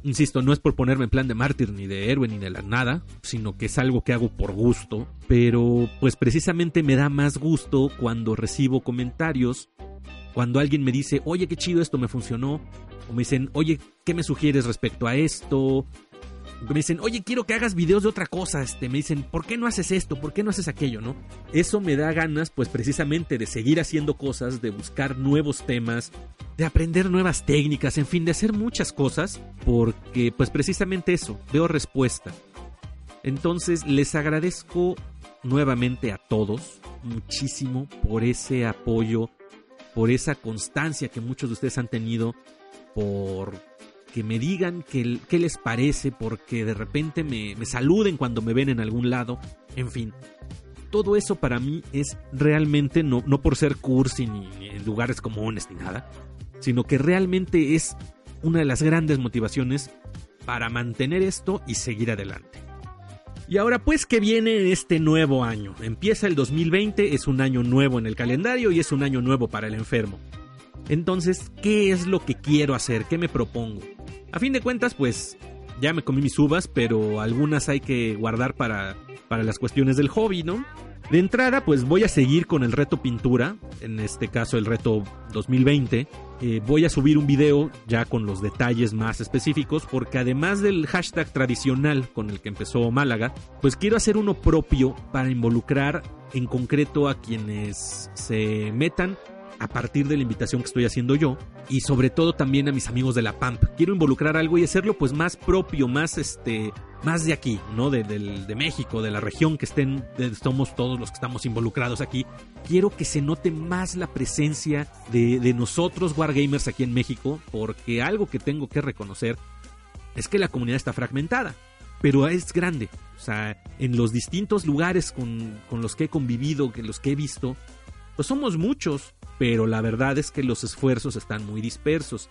Insisto, no es por ponerme en plan de mártir ni de héroe ni de la nada, sino que es algo que hago por gusto, pero pues precisamente me da más gusto cuando recibo comentarios cuando alguien me dice, oye, qué chido esto me funcionó, o me dicen, oye, ¿qué me sugieres respecto a esto? Me dicen, oye, quiero que hagas videos de otra cosa, este, me dicen, ¿por qué no haces esto? ¿Por qué no haces aquello? ¿No? Eso me da ganas, pues precisamente de seguir haciendo cosas, de buscar nuevos temas, de aprender nuevas técnicas, en fin, de hacer muchas cosas, porque pues precisamente eso, veo respuesta. Entonces les agradezco nuevamente a todos muchísimo por ese apoyo por esa constancia que muchos de ustedes han tenido, por que me digan qué, les parece, porque de repente me, saluden cuando me ven en algún lado, en fin. Todo eso para mí es realmente, no, no por ser cursi ni, en lugares comunes ni nada, sino que realmente es una de las grandes motivaciones para mantener esto y seguir adelante. Y ahora pues que viene este nuevo año. Empieza el 2020, es un año nuevo en el calendario y es un año nuevo para el enfermo. Entonces, ¿qué es lo que quiero hacer? ¿Qué me propongo? A fin de cuentas, pues ya me comí mis uvas, pero algunas hay que guardar para, para las cuestiones del hobby, ¿no? De entrada, pues voy a seguir con el reto pintura, en este caso el reto 2020. Eh, voy a subir un video ya con los detalles más específicos, porque además del hashtag tradicional con el que empezó Málaga, pues quiero hacer uno propio para involucrar en concreto a quienes se metan a partir de la invitación que estoy haciendo yo y sobre todo también a mis amigos de la PAMP. Quiero involucrar algo y hacerlo pues más propio, más este, más de aquí, ¿no? De, de México, de la región que estén, somos todos los que estamos involucrados aquí. Quiero que se note más la presencia de, de nosotros Wargamers aquí en México porque algo que tengo que reconocer es que la comunidad está fragmentada pero es grande. O sea, en los distintos lugares con, con, los que he convivido, que los que he visto, pues somos muchos, pero la verdad es que los esfuerzos están muy dispersos.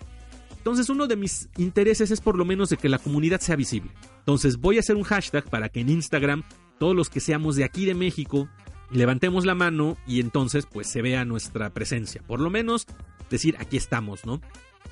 Entonces uno de mis intereses es por lo menos de que la comunidad sea visible. Entonces voy a hacer un hashtag para que en Instagram todos los que seamos de aquí de México levantemos la mano y entonces pues se vea nuestra presencia. Por lo menos decir aquí estamos, ¿no?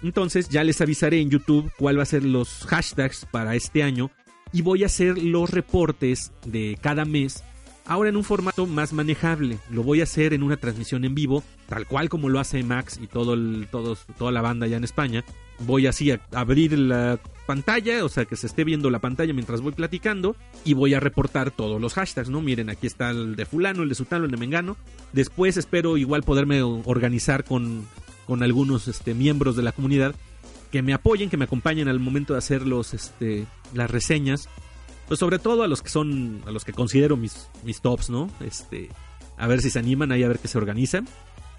Entonces ya les avisaré en YouTube cuál va a ser los hashtags para este año y voy a hacer los reportes de cada mes ahora en un formato más manejable. Lo voy a hacer en una transmisión en vivo, tal cual como lo hace Max y todo el, todos, toda la banda ya en España. Voy así a abrir la pantalla, o sea que se esté viendo la pantalla mientras voy platicando y voy a reportar todos los hashtags, ¿no? Miren, aquí está el de fulano, el de sutano, el de mengano. Después espero igual poderme organizar con, con algunos este, miembros de la comunidad que me apoyen, que me acompañen al momento de hacer los, este, las reseñas pues sobre todo a los que son, a los que considero mis, mis tops, ¿no? Este, a ver si se animan ahí a ver qué se organizan.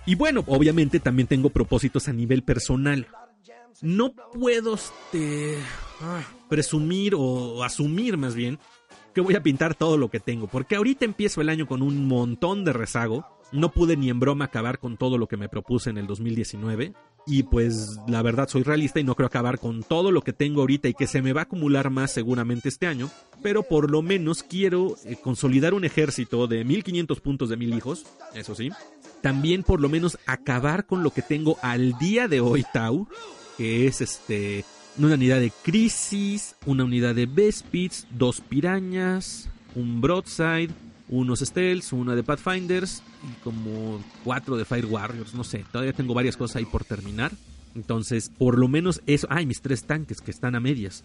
Y bueno, obviamente también tengo propósitos a nivel personal. No puedo este, ah, presumir o asumir más bien que voy a pintar todo lo que tengo, porque ahorita empiezo el año con un montón de rezago. No pude ni en broma acabar con todo lo que me propuse en el 2019. Y pues la verdad soy realista y no creo acabar con todo lo que tengo ahorita y que se me va a acumular más seguramente este año. Pero por lo menos quiero eh, consolidar un ejército de 1500 puntos de mil hijos, eso sí. También por lo menos acabar con lo que tengo al día de hoy, Tau, que es este una unidad de crisis, una unidad de Bespids, dos pirañas, un broadside, unos stealths, una de Pathfinders y como cuatro de Fire Warriors, no sé, todavía tengo varias cosas ahí por terminar. Entonces, por lo menos eso, ay, mis tres tanques que están a medias.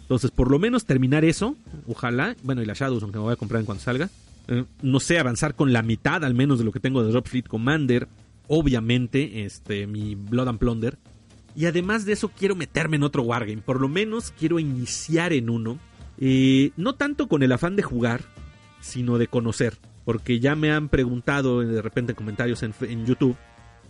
Entonces, por lo menos terminar eso, ojalá, bueno, y las Shadows, aunque me voy a comprar en cuanto salga. Eh, no sé, avanzar con la mitad al menos de lo que tengo de Drop Fleet Commander. Obviamente, este, mi Blood and Plunder. Y además de eso, quiero meterme en otro Wargame. Por lo menos quiero iniciar en uno. Eh, no tanto con el afán de jugar, sino de conocer. Porque ya me han preguntado de repente en comentarios en, en YouTube.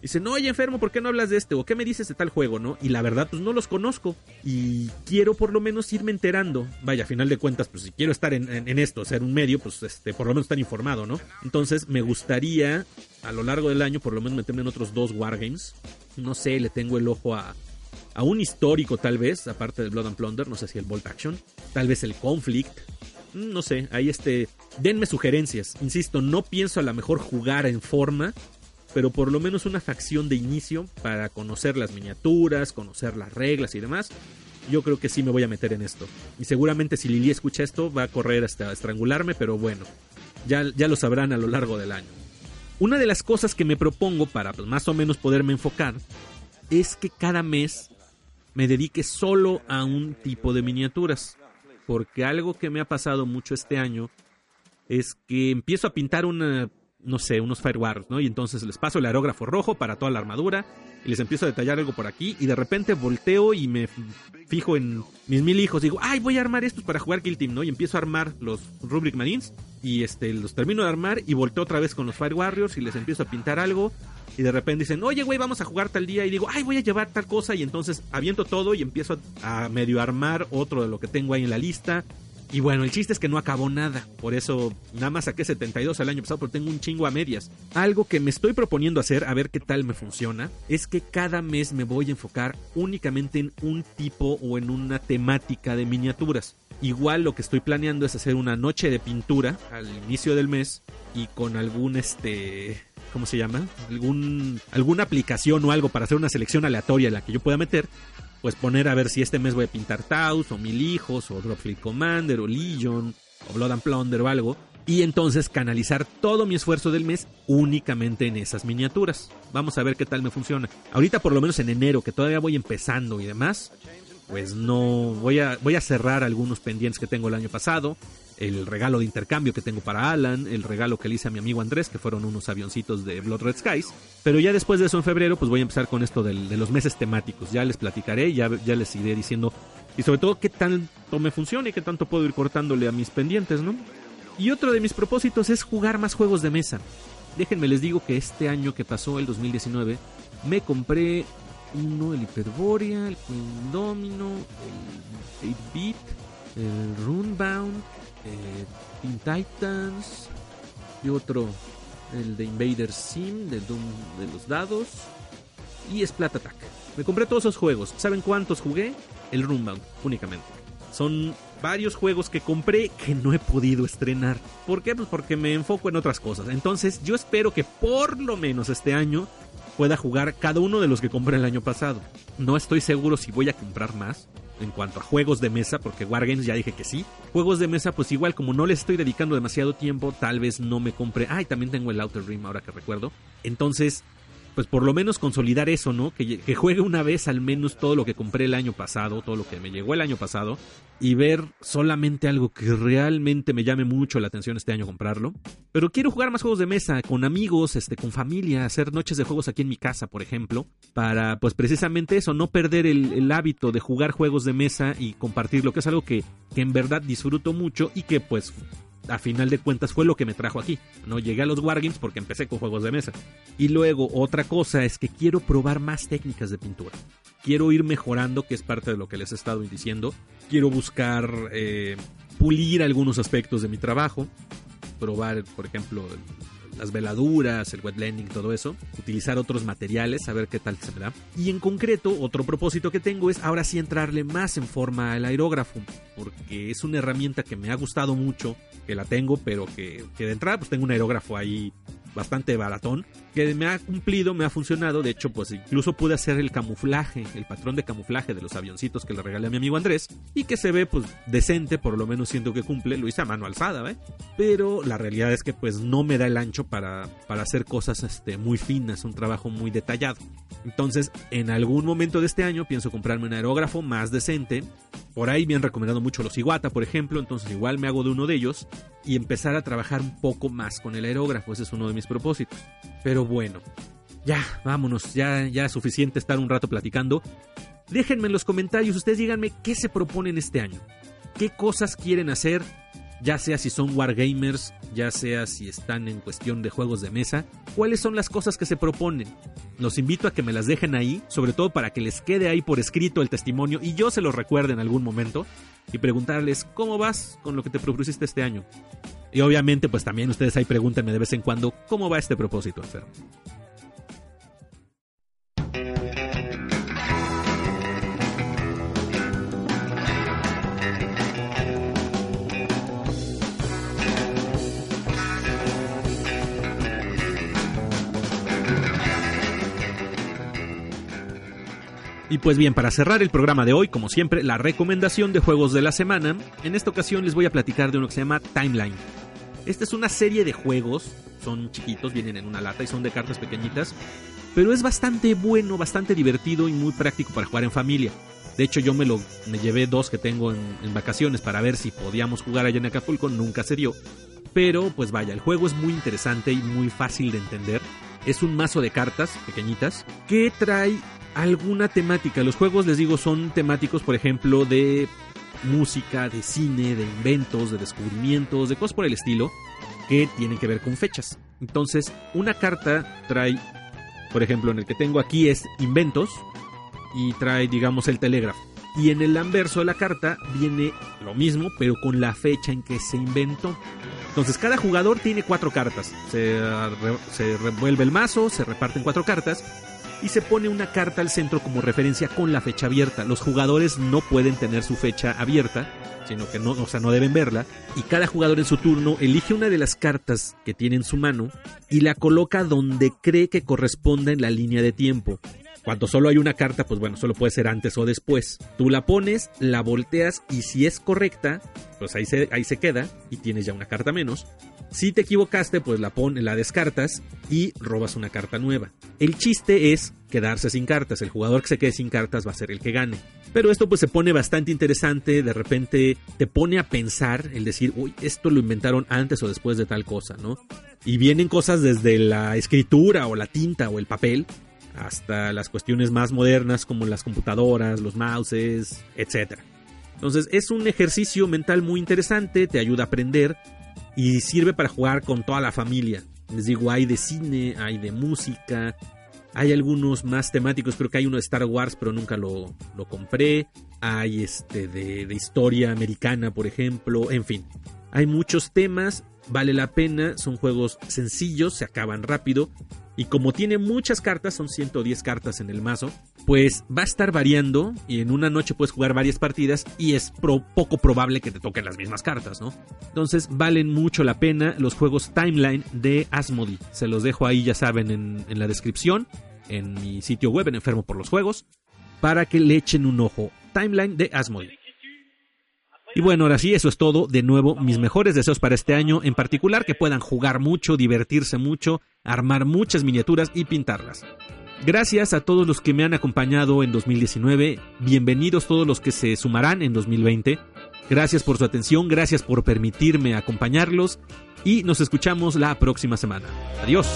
Dicen, no, oye enfermo, ¿por qué no hablas de este? ¿O qué me dices de tal juego, no? Y la verdad, pues no los conozco. Y quiero por lo menos irme enterando. Vaya, a final de cuentas, pues si quiero estar en, esto, ser un medio, pues este, por lo menos estar informado, ¿no? Entonces me gustaría, a lo largo del año, por lo menos meterme en otros dos wargames. No sé, le tengo el ojo a, a un histórico tal vez, aparte del Blood and Plunder, no sé si el Bolt Action, tal vez el Conflict, no sé, ahí este, denme sugerencias. Insisto, no pienso a lo mejor jugar en forma, pero por lo menos una facción de inicio para conocer las miniaturas, conocer las reglas y demás. Yo creo que sí me voy a meter en esto. Y seguramente si Lili escucha esto va a correr hasta estrangularme, pero bueno, ya, ya lo sabrán a lo largo del año. Una de las cosas que me propongo para pues, más o menos poderme enfocar es que cada mes me dedique solo a un tipo de miniaturas porque algo que me ha pasado mucho este año es que empiezo a pintar una, no sé, unos Firewars, ¿no? Y entonces les paso el aerógrafo rojo para toda la armadura y les empiezo a detallar algo por aquí y de repente volteo y me fijo en mis mil hijos y digo, ay, voy a armar estos para jugar Kill Team, ¿no? Y empiezo a armar los Rubric Marines y este, los termino de armar y volteo otra vez con los Fire Warriors y les empiezo a pintar algo y de repente dicen, oye, güey, vamos a jugar tal día. Y digo, ay, voy a llevar tal cosa. Y entonces aviento todo y empiezo a, medio armar otro de lo que tengo ahí en la lista. Y bueno, el chiste es que no acabó nada. Por eso nada más saqué 72 el año pasado, pero tengo un chingo a medias. Algo que me estoy proponiendo hacer, a ver qué tal me funciona, es que cada mes me voy a enfocar únicamente en un tipo o en una temática de miniaturas. Igual lo que estoy planeando es hacer una noche de pintura al inicio del mes y con algún este ¿cómo se llama? Algún, alguna aplicación o algo para hacer una selección aleatoria en la que yo pueda meter. Pues poner a ver si este mes voy a pintar Taos o Mil Hijos o Dropfleet Commander o Legion o Blood and Plunder o algo. Y entonces canalizar todo mi esfuerzo del mes únicamente en esas miniaturas. Vamos a ver qué tal me funciona. Ahorita por lo menos en enero, que todavía voy empezando y demás, pues no voy a, voy a cerrar algunos pendientes que tengo el año pasado el regalo de intercambio que tengo para Alan, el regalo que le hice a mi amigo Andrés, que fueron unos avioncitos de Blood Red Skies. Pero ya después de eso en febrero, pues voy a empezar con esto de los meses temáticos. Ya les platicaré, ya, ya les iré diciendo. Y sobre todo qué tanto me funciona y qué tanto puedo ir cortándole a mis pendientes, ¿no? Y otro de mis propósitos es jugar más juegos de mesa. Déjenme les digo que este año que pasó, el 2019, me compré uno, el Hyperborea, el Queen Domino, el 8-Bit, el Runebound, eh, Teen Titans y otro, el de Invader Sim, de Doom de los dados y Splat Attack. Me compré todos esos juegos. ¿Saben cuántos jugué? El Runbound, únicamente. Son varios juegos que compré que no he podido estrenar. ¿Por qué? Pues porque me enfoco en otras cosas. Entonces yo espero que por lo menos este año pueda jugar cada uno de los que compré el año pasado. No estoy seguro si voy a comprar más, en cuanto a juegos de mesa, porque Wargames ya dije que sí. Juegos de mesa, pues igual como no le estoy dedicando demasiado tiempo, tal vez no me compre. Ay, también tengo el Outer Rim ahora que recuerdo. Entonces, pues por lo menos consolidar eso, ¿no? Que, que, juegue una vez al menos todo lo que compré el año pasado, todo lo que me llegó el año pasado, y ver solamente algo que realmente me llame mucho la atención este año comprarlo. Pero quiero jugar más juegos de mesa, con amigos, este, con familia, hacer noches de juegos aquí en mi casa, por ejemplo, para pues precisamente eso, no perder el, el hábito de jugar juegos de mesa y compartirlo, que es algo que, que en verdad disfruto mucho y que pues a final de cuentas fue lo que me trajo aquí. No llegué a los Wargames porque empecé con juegos de mesa. Y luego otra cosa es que quiero probar más técnicas de pintura. Quiero ir mejorando, que es parte de lo que les he estado diciendo. Quiero buscar eh, pulir algunos aspectos de mi trabajo. Probar, por ejemplo, las veladuras, el wet blending, todo eso, utilizar otros materiales, a ver qué tal se me da. Y en concreto, otro propósito que tengo es ahora sí entrarle más en forma al aerógrafo, porque es una herramienta que me ha gustado mucho, que la tengo, pero que, que de entrada pues tengo un aerógrafo ahí bastante baratón, que me ha cumplido, me ha funcionado. De hecho, pues incluso pude hacer el camuflaje, el patrón de camuflaje de los avioncitos que le regalé a mi amigo Andrés y que se ve pues decente, por lo menos siento que cumple. Lo hice a mano alzada, ¿eh? Pero la realidad es que pues no me da el ancho para, para hacer cosas este, muy finas, un trabajo muy detallado. Entonces, en algún momento de este año pienso comprarme un aerógrafo más decente. Por ahí me han recomendado mucho los Iguata, por ejemplo, entonces igual me hago de uno de ellos y empezar a trabajar un poco más con el aerógrafo. Ese es uno de mis propósitos. Pero bueno, ya, vámonos, ya, ya es suficiente estar un rato platicando. Déjenme en los comentarios, ustedes díganme qué se proponen este año. ¿Qué cosas quieren hacer? Ya sea si son wargamers, ya sea si están en cuestión de juegos de mesa. ¿Cuáles son las cosas que se proponen? Los invito a que me las dejen ahí, sobre todo para que les quede ahí por escrito el testimonio y yo se los recuerde en algún momento y preguntarles cómo vas con lo que te propusiste este año. Y obviamente, pues también ustedes ahí pregúntenme de vez en cuando cómo va este propósito enfermo. Y pues bien, para cerrar el programa de hoy, como siempre, la recomendación de juegos de la semana. En esta ocasión les voy a platicar de uno que se llama Timeline. Esta es una serie de juegos, son chiquitos, vienen en una lata y son de cartas pequeñitas, pero es bastante bueno, bastante divertido y muy práctico para jugar en familia. De hecho, yo me lo me llevé dos que tengo en, en vacaciones para ver si podíamos jugar allá en Acapulco, nunca se dio. Pero pues vaya, el juego es muy interesante y muy fácil de entender. Es un mazo de cartas pequeñitas que trae alguna temática. Los juegos, les digo, son temáticos, por ejemplo, de música, de cine, de inventos, de descubrimientos, de cosas por el estilo, que tienen que ver con fechas. Entonces, una carta trae, por ejemplo, en el que tengo aquí es inventos y trae, digamos, el telégrafo. Y en el anverso de la carta viene lo mismo, pero con la fecha en que se inventó. Entonces cada jugador tiene cuatro cartas. Se, se revuelve el mazo, se reparten cuatro cartas y se pone una carta al centro como referencia con la fecha abierta. Los jugadores no pueden tener su fecha abierta, sino que no, o sea, no deben verla. Y cada jugador en su turno elige una de las cartas que tiene en su mano y la coloca donde cree que corresponda en la línea de tiempo. Cuando solo hay una carta, pues bueno, solo puede ser antes o después. Tú la pones, la volteas y si es correcta, pues ahí se, ahí se queda y tienes ya una carta menos. Si te equivocaste, pues la, pon, la descartas y robas una carta nueva. El chiste es quedarse sin cartas. El jugador que se quede sin cartas va a ser el que gane. Pero esto pues se pone bastante interesante. De repente te pone a pensar el decir, uy, esto lo inventaron antes o después de tal cosa, ¿no? Y vienen cosas desde la escritura o la tinta o el papel hasta las cuestiones más modernas como las computadoras, los mouses, etc. Entonces es un ejercicio mental muy interesante, te ayuda a aprender y sirve para jugar con toda la familia. Les digo, hay de cine, hay de música, hay algunos más temáticos, creo que hay uno de Star Wars, pero nunca lo, lo compré. Hay este de, de historia americana, por ejemplo, en fin. Hay muchos temas, vale la pena, son juegos sencillos, se acaban rápido y como tiene muchas cartas, son 110 cartas en el mazo, pues va a estar variando y en una noche puedes jugar varias partidas y es poco probable que te toquen las mismas cartas, ¿no? Entonces valen mucho la pena los juegos Timeline de Asmodee. Se los dejo ahí, ya saben, en, en la descripción, en mi sitio web en Enfermo por los Juegos, para que le echen un ojo. Timeline de Asmodee. Y bueno, ahora sí, eso es todo. De nuevo, mis mejores deseos para este año, en particular que puedan jugar mucho, divertirse mucho, armar muchas miniaturas y pintarlas. Gracias a todos los que me han acompañado en 2019, bienvenidos todos los que se sumarán en 2020. Gracias por su atención, gracias por permitirme acompañarlos y nos escuchamos la próxima semana. Adiós.